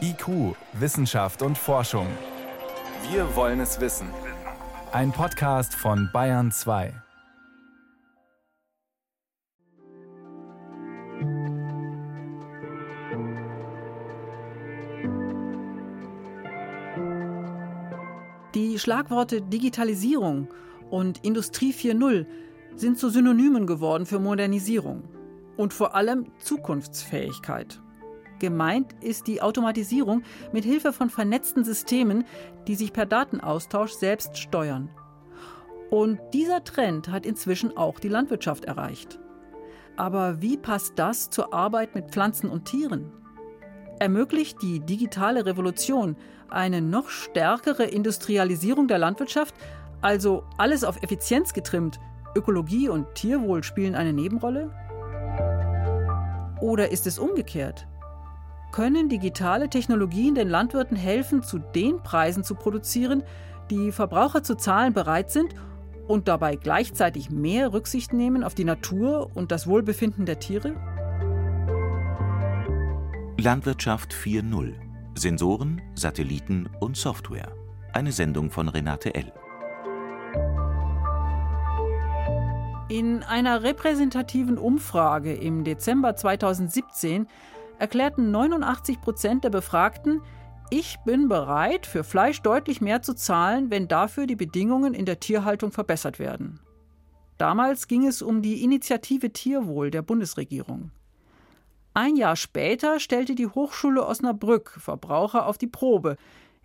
IQ, Wissenschaft und Forschung. Wir wollen es wissen. Ein Podcast von Bayern 2. Die Schlagworte Digitalisierung und Industrie 4.0 sind zu Synonymen geworden für Modernisierung und vor allem Zukunftsfähigkeit. Gemeint ist die Automatisierung mit Hilfe von vernetzten Systemen, die sich per Datenaustausch selbst steuern. Und dieser Trend hat inzwischen auch die Landwirtschaft erreicht. Aber wie passt das zur Arbeit mit Pflanzen und Tieren? Ermöglicht die digitale Revolution eine noch stärkere Industrialisierung der Landwirtschaft, also alles auf Effizienz getrimmt, Ökologie und Tierwohl spielen eine Nebenrolle? Oder ist es umgekehrt? Können digitale Technologien den Landwirten helfen, zu den Preisen zu produzieren, die Verbraucher zu zahlen bereit sind und dabei gleichzeitig mehr Rücksicht nehmen auf die Natur und das Wohlbefinden der Tiere? Landwirtschaft 4.0 Sensoren, Satelliten und Software. Eine Sendung von Renate L. In einer repräsentativen Umfrage im Dezember 2017 erklärten 89 Prozent der Befragten, ich bin bereit, für Fleisch deutlich mehr zu zahlen, wenn dafür die Bedingungen in der Tierhaltung verbessert werden. Damals ging es um die Initiative Tierwohl der Bundesregierung. Ein Jahr später stellte die Hochschule Osnabrück Verbraucher auf die Probe.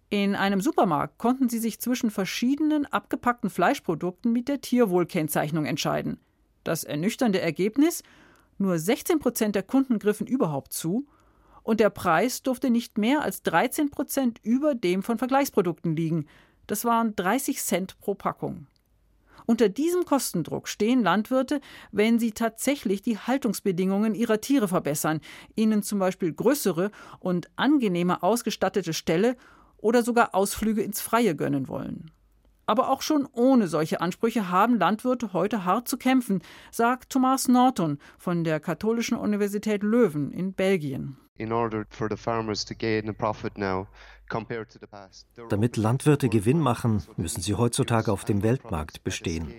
In einem Supermarkt konnten sie sich zwischen verschiedenen abgepackten Fleischprodukten mit der Tierwohlkennzeichnung entscheiden. Das ernüchternde Ergebnis: nur 16 Prozent der Kunden griffen überhaupt zu und der Preis durfte nicht mehr als 13 Prozent über dem von Vergleichsprodukten liegen. Das waren 30 Cent pro Packung. Unter diesem Kostendruck stehen Landwirte, wenn sie tatsächlich die Haltungsbedingungen ihrer Tiere verbessern, ihnen zum Beispiel größere und angenehmer ausgestattete Ställe oder sogar Ausflüge ins Freie gönnen wollen. Aber auch schon ohne solche Ansprüche haben Landwirte heute hart zu kämpfen, sagt Thomas Norton von der Katholischen Universität Löwen in Belgien. Damit Landwirte Gewinn machen, müssen sie heutzutage auf dem Weltmarkt bestehen.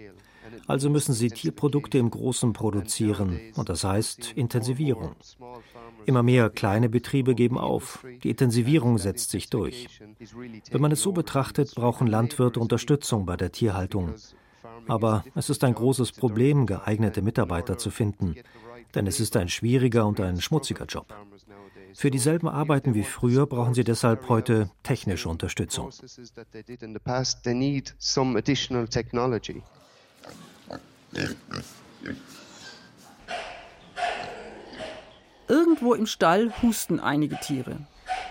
Also müssen sie Tierprodukte im Großen produzieren, und das heißt Intensivierung. Immer mehr kleine Betriebe geben auf. Die Intensivierung setzt sich durch. Wenn man es so betrachtet, brauchen Landwirte Unterstützung bei der Tierhaltung. Aber es ist ein großes Problem, geeignete Mitarbeiter zu finden, denn es ist ein schwieriger und ein schmutziger Job. Für dieselben Arbeiten wie früher brauchen sie deshalb heute technische Unterstützung. Irgendwo im Stall husten einige Tiere.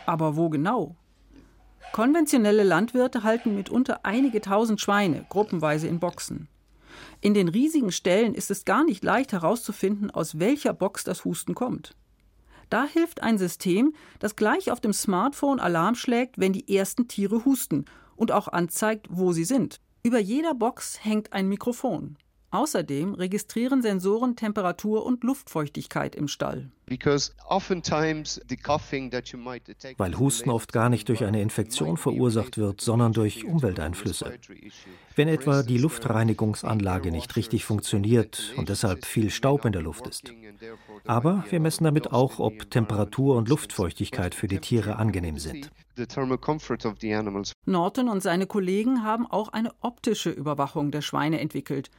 Aber wo genau? Konventionelle Landwirte halten mitunter einige tausend Schweine, gruppenweise in Boxen. In den riesigen Ställen ist es gar nicht leicht herauszufinden, aus welcher Box das Husten kommt. Da hilft ein System, das gleich auf dem Smartphone Alarm schlägt, wenn die ersten Tiere husten und auch anzeigt, wo sie sind. Über jeder Box hängt ein Mikrofon. Außerdem registrieren Sensoren Temperatur und Luftfeuchtigkeit im Stall. Weil Husten oft gar nicht durch eine Infektion verursacht wird, sondern durch Umwelteinflüsse. Wenn etwa die Luftreinigungsanlage nicht richtig funktioniert und deshalb viel Staub in der Luft ist. Aber wir messen damit auch, ob Temperatur und Luftfeuchtigkeit für die Tiere angenehm sind. Norton und seine Kollegen haben auch eine optische Überwachung der Schweine entwickelt.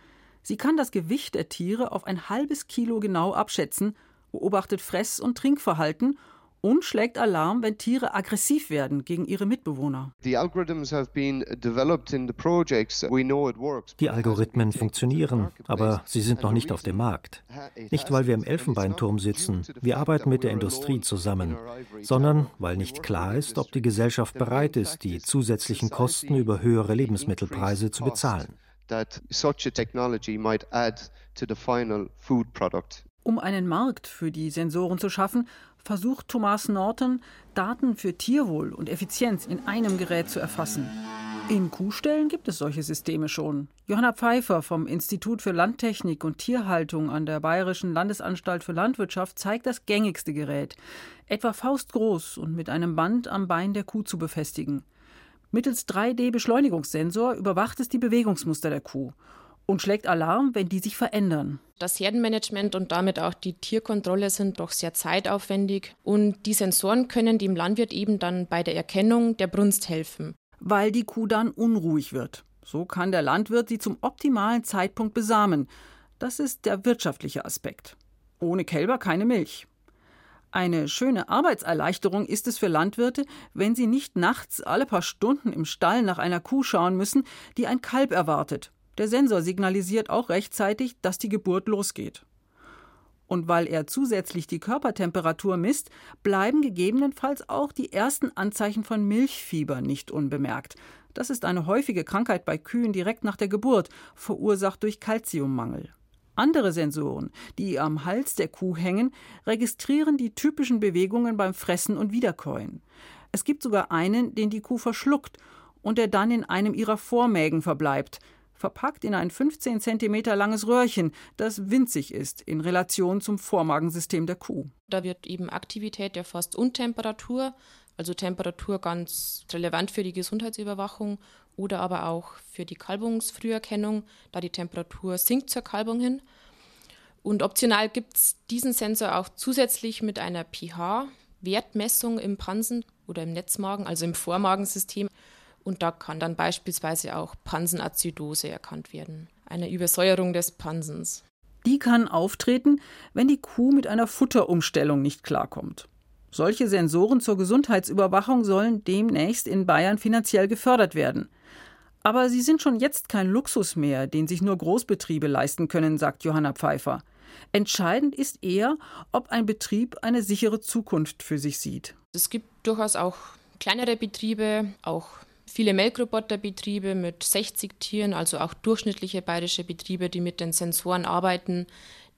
Sie kann das Gewicht der Tiere auf ein halbes Kilo genau abschätzen, beobachtet Fress- und Trinkverhalten und schlägt Alarm, wenn Tiere aggressiv werden gegen ihre Mitbewohner. Die Algorithmen funktionieren, aber sie sind noch nicht auf dem Markt. Nicht, weil wir im Elfenbeinturm sitzen, wir arbeiten mit der Industrie zusammen, sondern weil nicht klar ist, ob die Gesellschaft bereit ist, die zusätzlichen Kosten über höhere Lebensmittelpreise zu bezahlen that such a technology might add to the final food product. Um einen Markt für die Sensoren zu schaffen, versucht Thomas Norton, Daten für Tierwohl und Effizienz in einem Gerät zu erfassen. In Kuhställen gibt es solche Systeme schon. Johanna Pfeiffer vom Institut für Landtechnik und Tierhaltung an der Bayerischen Landesanstalt für Landwirtschaft zeigt das gängigste Gerät. etwa faustgroß und mit einem Band am Bein der Kuh zu befestigen. Mittels 3D-Beschleunigungssensor überwacht es die Bewegungsmuster der Kuh und schlägt Alarm, wenn die sich verändern. Das Herdenmanagement und damit auch die Tierkontrolle sind doch sehr zeitaufwendig und die Sensoren können dem Landwirt eben dann bei der Erkennung der Brunst helfen. Weil die Kuh dann unruhig wird. So kann der Landwirt sie zum optimalen Zeitpunkt besamen. Das ist der wirtschaftliche Aspekt. Ohne Kälber keine Milch. Eine schöne Arbeitserleichterung ist es für Landwirte, wenn sie nicht nachts alle paar Stunden im Stall nach einer Kuh schauen müssen, die ein Kalb erwartet der Sensor signalisiert auch rechtzeitig, dass die Geburt losgeht. Und weil er zusätzlich die Körpertemperatur misst, bleiben gegebenenfalls auch die ersten Anzeichen von Milchfieber nicht unbemerkt. Das ist eine häufige Krankheit bei Kühen direkt nach der Geburt, verursacht durch Kalziummangel. Andere Sensoren, die am Hals der Kuh hängen, registrieren die typischen Bewegungen beim Fressen und Wiederkäuen. Es gibt sogar einen, den die Kuh verschluckt und der dann in einem ihrer Vormägen verbleibt verpackt in ein 15 cm langes Röhrchen, das winzig ist in Relation zum Vormagensystem der Kuh. Da wird eben Aktivität erfasst und Temperatur, also Temperatur ganz relevant für die Gesundheitsüberwachung oder aber auch für die Kalbungsfrüherkennung, da die Temperatur sinkt zur Kalbung hin. Und optional gibt es diesen Sensor auch zusätzlich mit einer pH-Wertmessung im Pansen oder im Netzmagen, also im Vormagensystem. Und da kann dann beispielsweise auch Pansenazidose erkannt werden, eine Übersäuerung des Pansens. Die kann auftreten, wenn die Kuh mit einer Futterumstellung nicht klarkommt. Solche Sensoren zur Gesundheitsüberwachung sollen demnächst in Bayern finanziell gefördert werden. Aber sie sind schon jetzt kein Luxus mehr, den sich nur Großbetriebe leisten können, sagt Johanna Pfeiffer. Entscheidend ist eher, ob ein Betrieb eine sichere Zukunft für sich sieht. Es gibt durchaus auch kleinere Betriebe, auch viele Melkroboterbetriebe mit 60 Tieren, also auch durchschnittliche bayerische Betriebe, die mit den Sensoren arbeiten.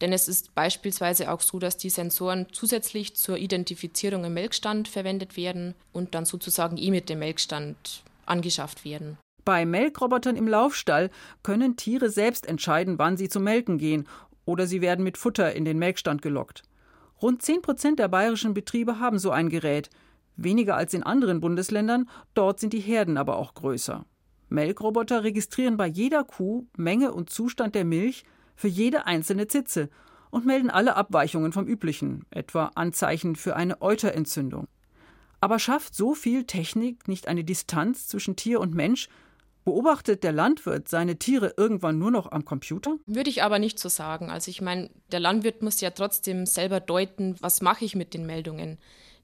Denn es ist beispielsweise auch so, dass die Sensoren zusätzlich zur Identifizierung im Melkstand verwendet werden und dann sozusagen eh mit dem Melkstand angeschafft werden. Bei Melkrobotern im Laufstall können Tiere selbst entscheiden, wann sie zum Melken gehen oder sie werden mit Futter in den Melkstand gelockt. Rund 10 Prozent der bayerischen Betriebe haben so ein Gerät weniger als in anderen Bundesländern, dort sind die Herden aber auch größer. Melkroboter registrieren bei jeder Kuh Menge und Zustand der Milch für jede einzelne Zitze und melden alle Abweichungen vom üblichen, etwa Anzeichen für eine Euterentzündung. Aber schafft so viel Technik nicht eine Distanz zwischen Tier und Mensch? Beobachtet der Landwirt seine Tiere irgendwann nur noch am Computer? Würde ich aber nicht so sagen. Also ich meine, der Landwirt muss ja trotzdem selber deuten, was mache ich mit den Meldungen.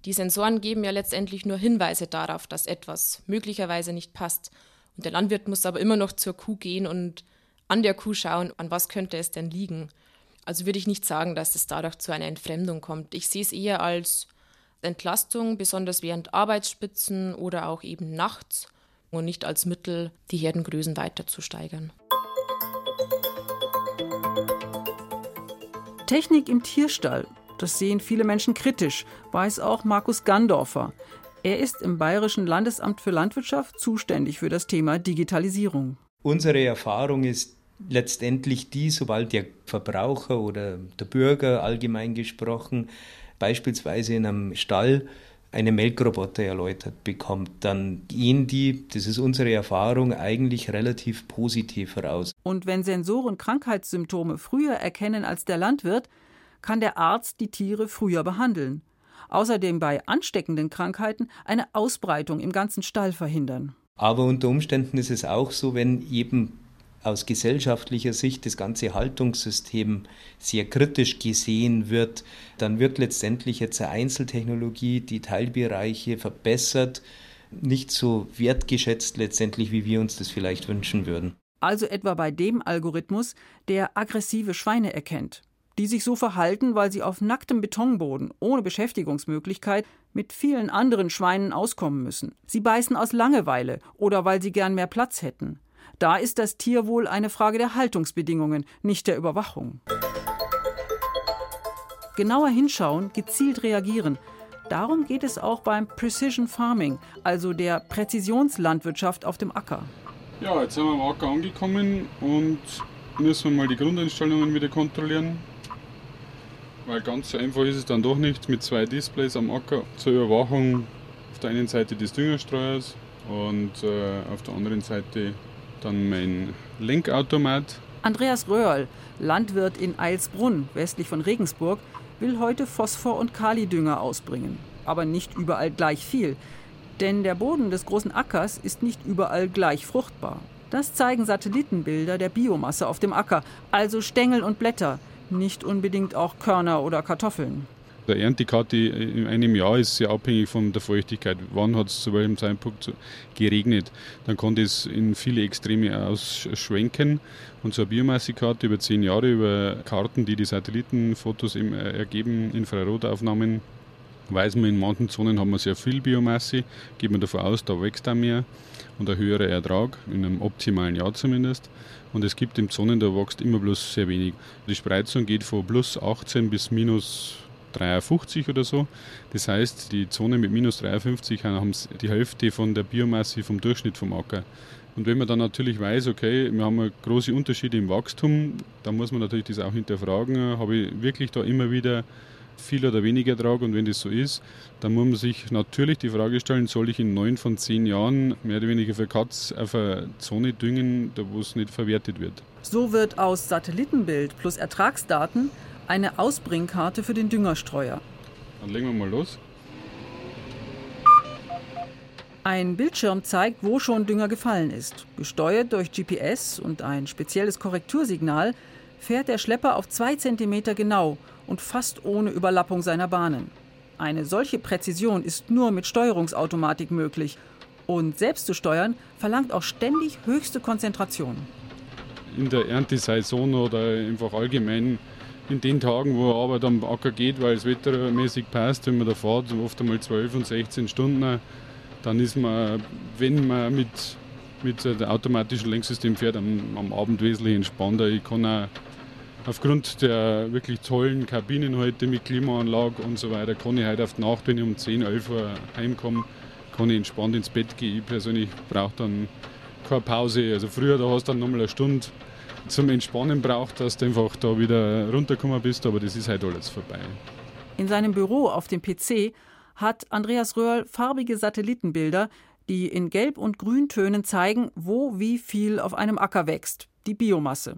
Die Sensoren geben ja letztendlich nur Hinweise darauf, dass etwas möglicherweise nicht passt. Und der Landwirt muss aber immer noch zur Kuh gehen und an der Kuh schauen, an was könnte es denn liegen. Also würde ich nicht sagen, dass es dadurch zu einer Entfremdung kommt. Ich sehe es eher als Entlastung, besonders während Arbeitsspitzen oder auch eben nachts und nicht als Mittel, die Herdengrößen weiter zu steigern. Technik im Tierstall das sehen viele Menschen kritisch, weiß auch Markus Gandorfer. Er ist im Bayerischen Landesamt für Landwirtschaft zuständig für das Thema Digitalisierung. Unsere Erfahrung ist letztendlich die, sobald der Verbraucher oder der Bürger allgemein gesprochen beispielsweise in einem Stall eine Melkroboter erläutert bekommt, dann gehen die, das ist unsere Erfahrung, eigentlich relativ positiv heraus. Und wenn Sensoren Krankheitssymptome früher erkennen als der Landwirt, kann der Arzt die Tiere früher behandeln. Außerdem bei ansteckenden Krankheiten eine Ausbreitung im ganzen Stall verhindern. Aber unter Umständen ist es auch so, wenn eben aus gesellschaftlicher Sicht das ganze Haltungssystem sehr kritisch gesehen wird, dann wird letztendlich jetzt eine Einzeltechnologie die Teilbereiche verbessert, nicht so wertgeschätzt letztendlich, wie wir uns das vielleicht wünschen würden. Also etwa bei dem Algorithmus, der aggressive Schweine erkennt die sich so verhalten, weil sie auf nacktem Betonboden, ohne Beschäftigungsmöglichkeit, mit vielen anderen Schweinen auskommen müssen. Sie beißen aus Langeweile oder weil sie gern mehr Platz hätten. Da ist das Tierwohl eine Frage der Haltungsbedingungen, nicht der Überwachung. Genauer hinschauen, gezielt reagieren. Darum geht es auch beim Precision Farming, also der Präzisionslandwirtschaft auf dem Acker. Ja, jetzt sind wir am Acker angekommen und müssen wir mal die Grundeinstellungen wieder kontrollieren. Weil ganz so einfach ist es dann doch nicht mit zwei Displays am Acker zur Überwachung auf der einen Seite des Düngerstreuers und äh, auf der anderen Seite dann mein Lenkautomat. Andreas Röhrl, Landwirt in Eilsbrunn, westlich von Regensburg, will heute Phosphor- und Kalidünger ausbringen. Aber nicht überall gleich viel. Denn der Boden des großen Ackers ist nicht überall gleich fruchtbar. Das zeigen Satellitenbilder der Biomasse auf dem Acker, also Stängel und Blätter, nicht unbedingt auch Körner oder Kartoffeln. Der Erntekarte in einem Jahr ist sehr abhängig von der Feuchtigkeit. Wann hat es zu welchem Zeitpunkt geregnet? Dann kann das in viele Extreme ausschwenken. Und so eine Biomassekarte über zehn Jahre, über Karten, die die Satellitenfotos äh, ergeben, Infrarotaufnahmen, weiß man, in manchen Zonen haben wir sehr viel Biomasse, geht man davon aus, da wächst auch mehr und ein höherer Ertrag, in einem optimalen Jahr zumindest. Und es gibt im Zonen, da wächst immer bloß sehr wenig. Die Spreizung geht von plus 18 bis minus 53 oder so. Das heißt, die Zone mit minus 53 haben die Hälfte von der Biomasse vom Durchschnitt vom Acker. Und wenn man dann natürlich weiß, okay, wir haben große Unterschiede im Wachstum, dann muss man natürlich das auch hinterfragen. Habe ich wirklich da immer wieder viel oder weniger Ertrag? Und wenn das so ist, dann muss man sich natürlich die Frage stellen, soll ich in neun von zehn Jahren mehr oder weniger für Katz auf eine Zone düngen, da wo es nicht verwertet wird? So wird aus Satellitenbild plus Ertragsdaten eine Ausbringkarte für den Düngerstreuer. Dann legen wir mal los. Ein Bildschirm zeigt, wo schon Dünger gefallen ist. Gesteuert durch GPS und ein spezielles Korrektursignal fährt der Schlepper auf zwei Zentimeter genau und fast ohne Überlappung seiner Bahnen. Eine solche Präzision ist nur mit Steuerungsautomatik möglich. Und selbst zu steuern verlangt auch ständig höchste Konzentration. In der Erntesaison oder einfach allgemein in den Tagen, wo Arbeit am Acker geht, weil es wettermäßig passt, wenn man da fährt, oft einmal 12 und 16 Stunden, dann ist man, wenn man mit, mit dem automatischen Lenksystem fährt, am, am Abend wesentlich entspannter. Ich kann auch aufgrund der wirklich tollen Kabinen heute mit Klimaanlage und so weiter, kann ich heute auf die Nacht, wenn ich um 10, 11 Uhr heimkomme, kann ich entspannt ins Bett gehen. Ich persönlich brauche dann keine Pause. Also früher, da hast du dann nochmal eine Stunde zum Entspannen braucht, dass du einfach da wieder runtergekommen bist, aber das ist halt alles vorbei. In seinem Büro auf dem PC hat Andreas Röhrl farbige Satellitenbilder, die in Gelb- und Grüntönen zeigen, wo wie viel auf einem Acker wächst, die Biomasse.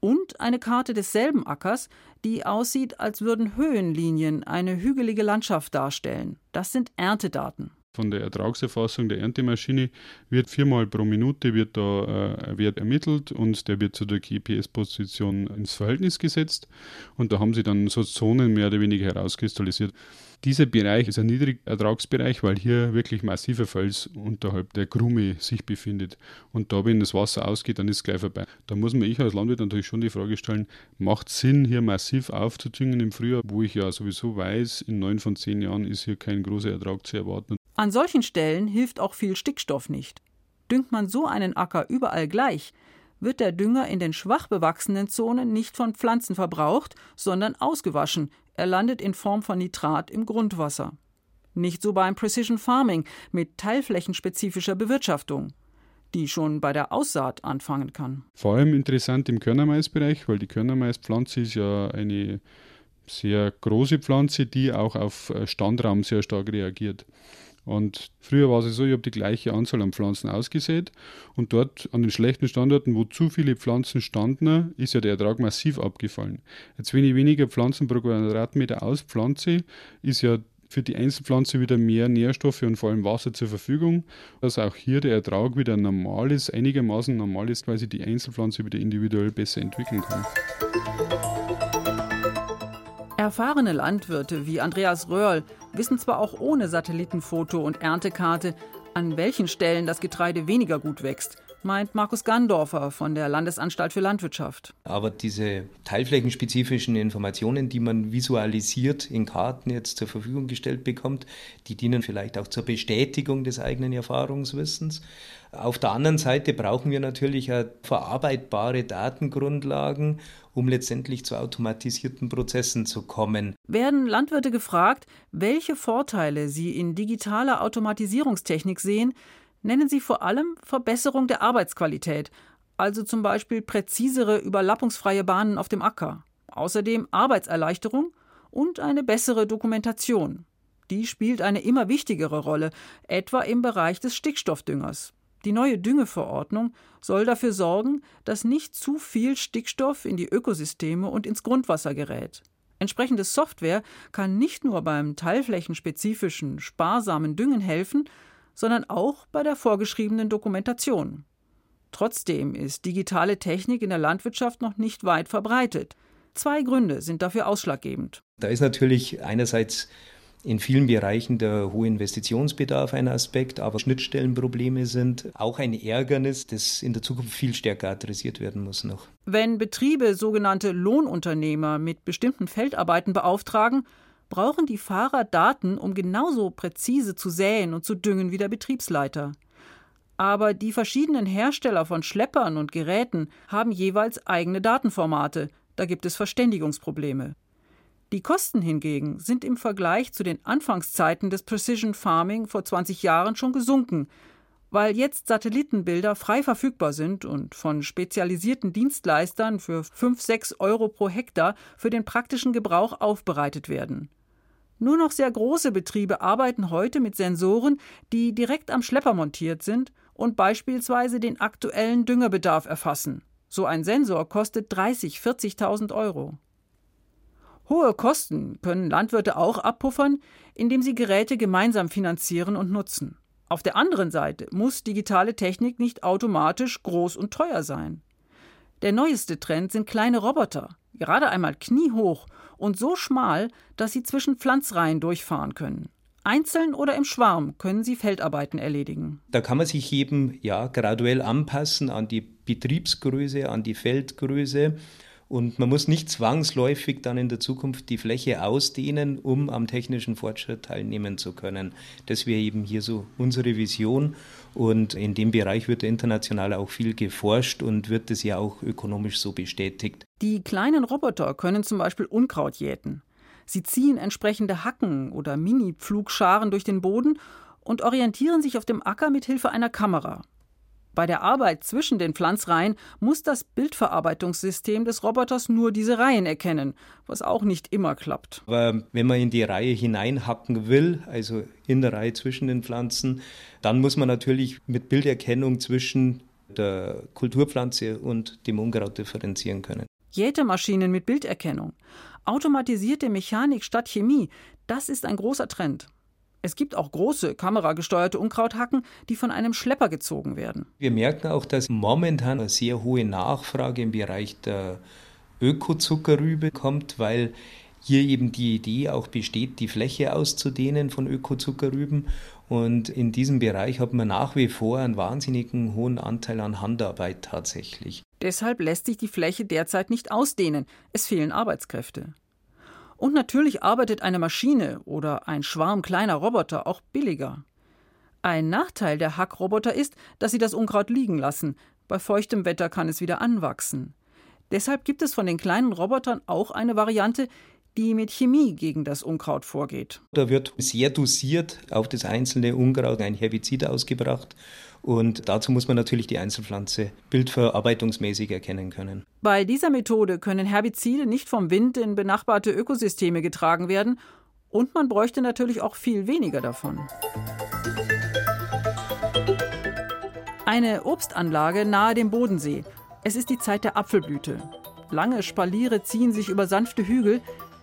Und eine Karte desselben Ackers, die aussieht, als würden Höhenlinien eine hügelige Landschaft darstellen. Das sind Erntedaten von der Ertragserfassung der Erntemaschine wird viermal pro Minute wird da äh, ein Wert ermittelt und der wird zu der GPS-Position ins Verhältnis gesetzt und da haben sie dann so Zonen mehr oder weniger herauskristallisiert. Dieser Bereich ist ein Niedrigertragsbereich, weil hier wirklich massiver Fels unterhalb der Krume sich befindet. Und da, wenn das Wasser ausgeht, dann ist es gleich vorbei. Da muss man ich als Landwirt natürlich schon die Frage stellen, macht Sinn, hier massiv aufzudüngen im Frühjahr, wo ich ja sowieso weiß, in neun von zehn Jahren ist hier kein großer Ertrag zu erwarten. An solchen Stellen hilft auch viel Stickstoff nicht. Düngt man so einen Acker überall gleich, wird der Dünger in den schwach bewachsenen Zonen nicht von Pflanzen verbraucht, sondern ausgewaschen, er landet in Form von Nitrat im Grundwasser. Nicht so beim Precision Farming mit teilflächenspezifischer Bewirtschaftung, die schon bei der Aussaat anfangen kann. Vor allem interessant im Körnermaisbereich, weil die Körnermaispflanze ist ja eine sehr große Pflanze, die auch auf Standraum sehr stark reagiert. Und früher war es so, ich habe die gleiche Anzahl an Pflanzen ausgesät und dort an den schlechten Standorten, wo zu viele Pflanzen standen, ist ja der Ertrag massiv abgefallen. Jetzt, wenn ich weniger Pflanzen pro Quadratmeter auspflanze, ist ja für die Einzelpflanze wieder mehr Nährstoffe und vor allem Wasser zur Verfügung, dass auch hier der Ertrag wieder normal ist, einigermaßen normal ist, weil sich die Einzelpflanze wieder individuell besser entwickeln kann. Erfahrene Landwirte wie Andreas Röhrl wissen zwar auch ohne Satellitenfoto und Erntekarte, an welchen Stellen das Getreide weniger gut wächst, meint Markus Gandorfer von der Landesanstalt für Landwirtschaft. Aber diese teilflächenspezifischen Informationen, die man visualisiert in Karten jetzt zur Verfügung gestellt bekommt, die dienen vielleicht auch zur Bestätigung des eigenen Erfahrungswissens. Auf der anderen Seite brauchen wir natürlich auch verarbeitbare Datengrundlagen, um letztendlich zu automatisierten Prozessen zu kommen. Werden Landwirte gefragt, welche Vorteile sie in digitaler Automatisierungstechnik sehen, nennen sie vor allem Verbesserung der Arbeitsqualität, also zum Beispiel präzisere, überlappungsfreie Bahnen auf dem Acker. Außerdem Arbeitserleichterung und eine bessere Dokumentation. Die spielt eine immer wichtigere Rolle, etwa im Bereich des Stickstoffdüngers. Die neue Düngeverordnung soll dafür sorgen, dass nicht zu viel Stickstoff in die Ökosysteme und ins Grundwasser gerät. Entsprechende Software kann nicht nur beim teilflächenspezifischen, sparsamen Düngen helfen, sondern auch bei der vorgeschriebenen Dokumentation. Trotzdem ist digitale Technik in der Landwirtschaft noch nicht weit verbreitet. Zwei Gründe sind dafür ausschlaggebend. Da ist natürlich einerseits in vielen Bereichen der hohe Investitionsbedarf ein Aspekt, aber Schnittstellenprobleme sind auch ein Ärgernis, das in der Zukunft viel stärker adressiert werden muss noch. Wenn Betriebe sogenannte Lohnunternehmer mit bestimmten Feldarbeiten beauftragen, brauchen die Fahrer Daten, um genauso präzise zu säen und zu düngen wie der Betriebsleiter. Aber die verschiedenen Hersteller von Schleppern und Geräten haben jeweils eigene Datenformate, da gibt es Verständigungsprobleme. Die Kosten hingegen sind im Vergleich zu den Anfangszeiten des Precision Farming vor 20 Jahren schon gesunken, weil jetzt Satellitenbilder frei verfügbar sind und von spezialisierten Dienstleistern für 5, 6 Euro pro Hektar für den praktischen Gebrauch aufbereitet werden. Nur noch sehr große Betriebe arbeiten heute mit Sensoren, die direkt am Schlepper montiert sind und beispielsweise den aktuellen Düngerbedarf erfassen. So ein Sensor kostet 30.000, 40.000 Euro. Hohe Kosten können Landwirte auch abpuffern, indem sie Geräte gemeinsam finanzieren und nutzen. Auf der anderen Seite muss digitale Technik nicht automatisch groß und teuer sein. Der neueste Trend sind kleine Roboter, gerade einmal kniehoch und so schmal, dass sie zwischen Pflanzreihen durchfahren können. Einzeln oder im Schwarm können sie Feldarbeiten erledigen. Da kann man sich eben ja graduell anpassen an die Betriebsgröße, an die Feldgröße und man muss nicht zwangsläufig dann in der Zukunft die Fläche ausdehnen, um am technischen Fortschritt teilnehmen zu können. Das wäre eben hier so unsere Vision. Und in dem Bereich wird international auch viel geforscht und wird es ja auch ökonomisch so bestätigt. Die kleinen Roboter können zum Beispiel Unkraut jäten. Sie ziehen entsprechende Hacken oder Mini-Pflugscharen durch den Boden und orientieren sich auf dem Acker mit Hilfe einer Kamera. Bei der Arbeit zwischen den Pflanzreihen muss das Bildverarbeitungssystem des Roboters nur diese Reihen erkennen, was auch nicht immer klappt. Aber wenn man in die Reihe hineinhacken will, also in der Reihe zwischen den Pflanzen, dann muss man natürlich mit Bilderkennung zwischen der Kulturpflanze und dem Unkraut differenzieren können. Jätemaschinen mit Bilderkennung, automatisierte Mechanik statt Chemie, das ist ein großer Trend. Es gibt auch große kameragesteuerte Unkrauthacken, die von einem Schlepper gezogen werden. Wir merken auch, dass momentan eine sehr hohe Nachfrage im Bereich der Ökozuckerrübe kommt, weil hier eben die Idee auch besteht, die Fläche auszudehnen von Ökozuckerrüben. Und in diesem Bereich hat man nach wie vor einen wahnsinnigen hohen Anteil an Handarbeit tatsächlich. Deshalb lässt sich die Fläche derzeit nicht ausdehnen. Es fehlen Arbeitskräfte. Und natürlich arbeitet eine Maschine oder ein Schwarm kleiner Roboter auch billiger. Ein Nachteil der Hackroboter ist, dass sie das Unkraut liegen lassen. Bei feuchtem Wetter kann es wieder anwachsen. Deshalb gibt es von den kleinen Robotern auch eine Variante, die mit Chemie gegen das Unkraut vorgeht. Da wird sehr dosiert auf das einzelne Unkraut ein Herbizid ausgebracht und dazu muss man natürlich die Einzelpflanze bildverarbeitungsmäßig erkennen können. Bei dieser Methode können Herbizide nicht vom Wind in benachbarte Ökosysteme getragen werden und man bräuchte natürlich auch viel weniger davon. Eine Obstanlage nahe dem Bodensee. Es ist die Zeit der Apfelblüte. Lange Spaliere ziehen sich über sanfte Hügel.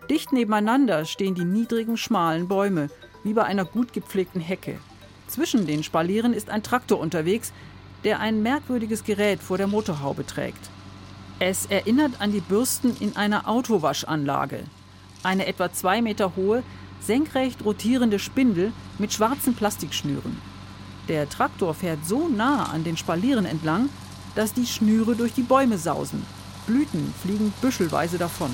Dicht nebeneinander stehen die niedrigen, schmalen Bäume, wie bei einer gut gepflegten Hecke. Zwischen den Spalieren ist ein Traktor unterwegs, der ein merkwürdiges Gerät vor der Motorhaube trägt. Es erinnert an die Bürsten in einer Autowaschanlage. Eine etwa zwei Meter hohe, senkrecht rotierende Spindel mit schwarzen Plastikschnüren. Der Traktor fährt so nah an den Spalieren entlang, dass die Schnüre durch die Bäume sausen. Blüten fliegen büschelweise davon.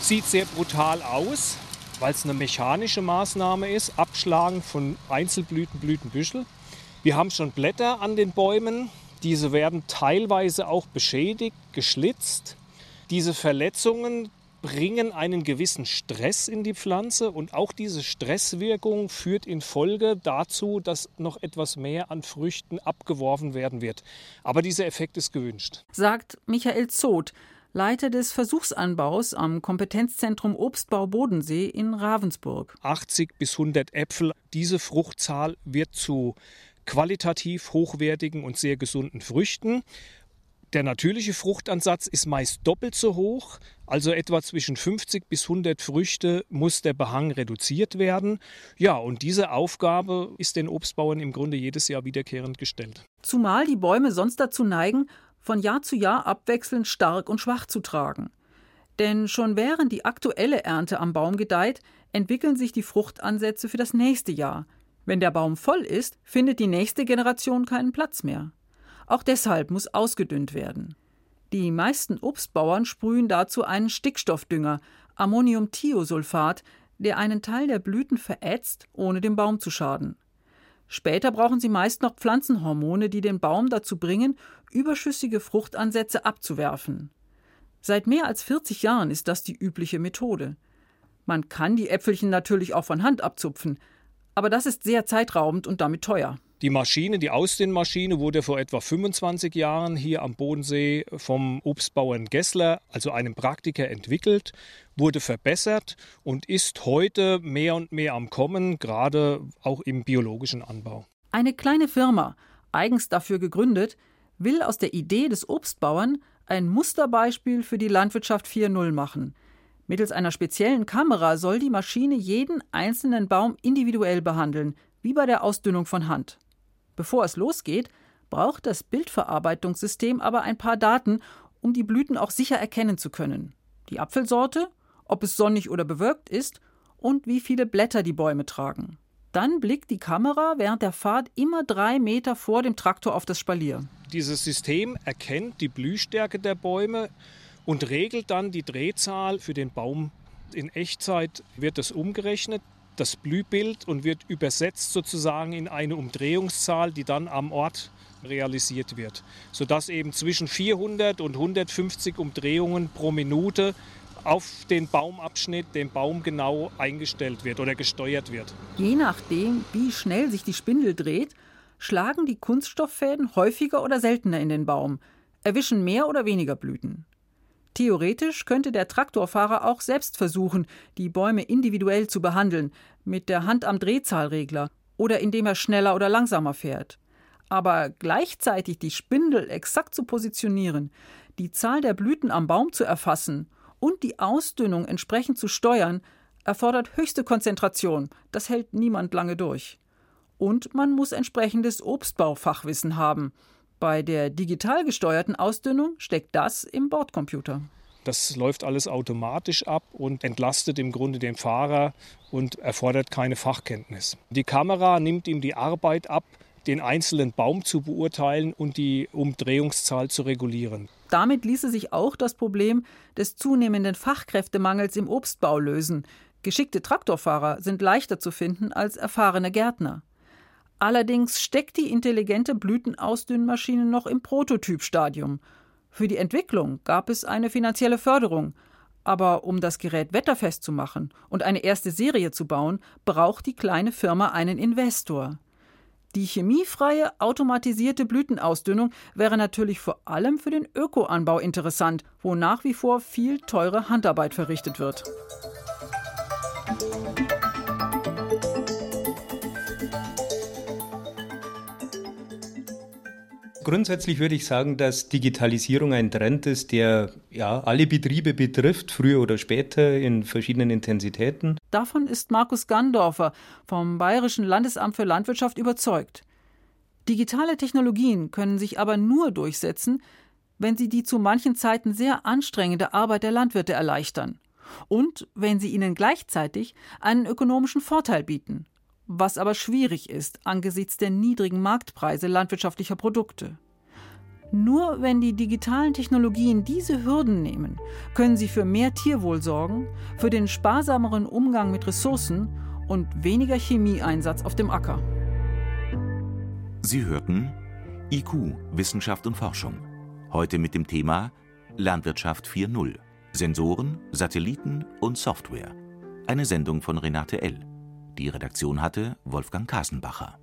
Sieht sehr brutal aus weil es eine mechanische Maßnahme ist, Abschlagen von Einzelblüten, Blütenbüschel. Wir haben schon Blätter an den Bäumen. Diese werden teilweise auch beschädigt, geschlitzt. Diese Verletzungen bringen einen gewissen Stress in die Pflanze und auch diese Stresswirkung führt in Folge dazu, dass noch etwas mehr an Früchten abgeworfen werden wird. Aber dieser Effekt ist gewünscht. Sagt Michael Zoth, Leiter des Versuchsanbaus am Kompetenzzentrum Obstbau Bodensee in Ravensburg. 80 bis 100 Äpfel, diese Fruchtzahl wird zu qualitativ hochwertigen und sehr gesunden Früchten. Der natürliche Fruchtansatz ist meist doppelt so hoch, also etwa zwischen 50 bis 100 Früchte muss der Behang reduziert werden. Ja, und diese Aufgabe ist den Obstbauern im Grunde jedes Jahr wiederkehrend gestellt. Zumal die Bäume sonst dazu neigen, von Jahr zu Jahr abwechselnd stark und schwach zu tragen. Denn schon während die aktuelle Ernte am Baum gedeiht, entwickeln sich die Fruchtansätze für das nächste Jahr. Wenn der Baum voll ist, findet die nächste Generation keinen Platz mehr. Auch deshalb muss ausgedünnt werden. Die meisten Obstbauern sprühen dazu einen Stickstoffdünger, Ammoniumthiosulfat, der einen Teil der Blüten verätzt, ohne dem Baum zu schaden. Später brauchen sie meist noch Pflanzenhormone, die den Baum dazu bringen, überschüssige Fruchtansätze abzuwerfen. Seit mehr als 40 Jahren ist das die übliche Methode. Man kann die Äpfelchen natürlich auch von Hand abzupfen, aber das ist sehr zeitraubend und damit teuer. Die Maschine, die Ausdehnmaschine, wurde vor etwa 25 Jahren hier am Bodensee vom Obstbauern Gessler, also einem Praktiker, entwickelt, wurde verbessert und ist heute mehr und mehr am Kommen, gerade auch im biologischen Anbau. Eine kleine Firma, eigens dafür gegründet, will aus der Idee des Obstbauern ein Musterbeispiel für die Landwirtschaft 4.0 machen. Mittels einer speziellen Kamera soll die Maschine jeden einzelnen Baum individuell behandeln, wie bei der Ausdünnung von Hand. Bevor es losgeht, braucht das Bildverarbeitungssystem aber ein paar Daten, um die Blüten auch sicher erkennen zu können. Die Apfelsorte, ob es sonnig oder bewölkt ist und wie viele Blätter die Bäume tragen. Dann blickt die Kamera während der Fahrt immer drei Meter vor dem Traktor auf das Spalier. Dieses System erkennt die Blühstärke der Bäume und regelt dann die Drehzahl für den Baum. In Echtzeit wird es umgerechnet das Blühbild und wird übersetzt sozusagen in eine Umdrehungszahl, die dann am Ort realisiert wird, sodass eben zwischen 400 und 150 Umdrehungen pro Minute auf den Baumabschnitt, den Baum genau eingestellt wird oder gesteuert wird. Je nachdem, wie schnell sich die Spindel dreht, schlagen die Kunststofffäden häufiger oder seltener in den Baum, erwischen mehr oder weniger Blüten. Theoretisch könnte der Traktorfahrer auch selbst versuchen, die Bäume individuell zu behandeln, mit der Hand am Drehzahlregler oder indem er schneller oder langsamer fährt. Aber gleichzeitig die Spindel exakt zu positionieren, die Zahl der Blüten am Baum zu erfassen und die Ausdünnung entsprechend zu steuern, erfordert höchste Konzentration. Das hält niemand lange durch. Und man muss entsprechendes Obstbaufachwissen haben. Bei der digital gesteuerten Ausdünnung steckt das im Bordcomputer. Das läuft alles automatisch ab und entlastet im Grunde den Fahrer und erfordert keine Fachkenntnis. Die Kamera nimmt ihm die Arbeit ab, den einzelnen Baum zu beurteilen und die Umdrehungszahl zu regulieren. Damit ließe sich auch das Problem des zunehmenden Fachkräftemangels im Obstbau lösen. Geschickte Traktorfahrer sind leichter zu finden als erfahrene Gärtner. Allerdings steckt die intelligente Blütenausdünnmaschine noch im Prototypstadium. Für die Entwicklung gab es eine finanzielle Förderung. Aber um das Gerät wetterfest zu machen und eine erste Serie zu bauen, braucht die kleine Firma einen Investor. Die chemiefreie, automatisierte Blütenausdünnung wäre natürlich vor allem für den Ökoanbau interessant, wo nach wie vor viel teure Handarbeit verrichtet wird. Grundsätzlich würde ich sagen, dass Digitalisierung ein Trend ist, der ja alle Betriebe betrifft, früher oder später in verschiedenen Intensitäten. Davon ist Markus Gandorfer vom Bayerischen Landesamt für Landwirtschaft überzeugt. Digitale Technologien können sich aber nur durchsetzen, wenn sie die zu manchen Zeiten sehr anstrengende Arbeit der Landwirte erleichtern und wenn sie ihnen gleichzeitig einen ökonomischen Vorteil bieten was aber schwierig ist angesichts der niedrigen Marktpreise landwirtschaftlicher Produkte. Nur wenn die digitalen Technologien diese Hürden nehmen, können sie für mehr Tierwohl sorgen, für den sparsameren Umgang mit Ressourcen und weniger Chemieeinsatz auf dem Acker. Sie hörten IQ, Wissenschaft und Forschung. Heute mit dem Thema Landwirtschaft 4.0. Sensoren, Satelliten und Software. Eine Sendung von Renate L. Die Redaktion hatte Wolfgang Kasenbacher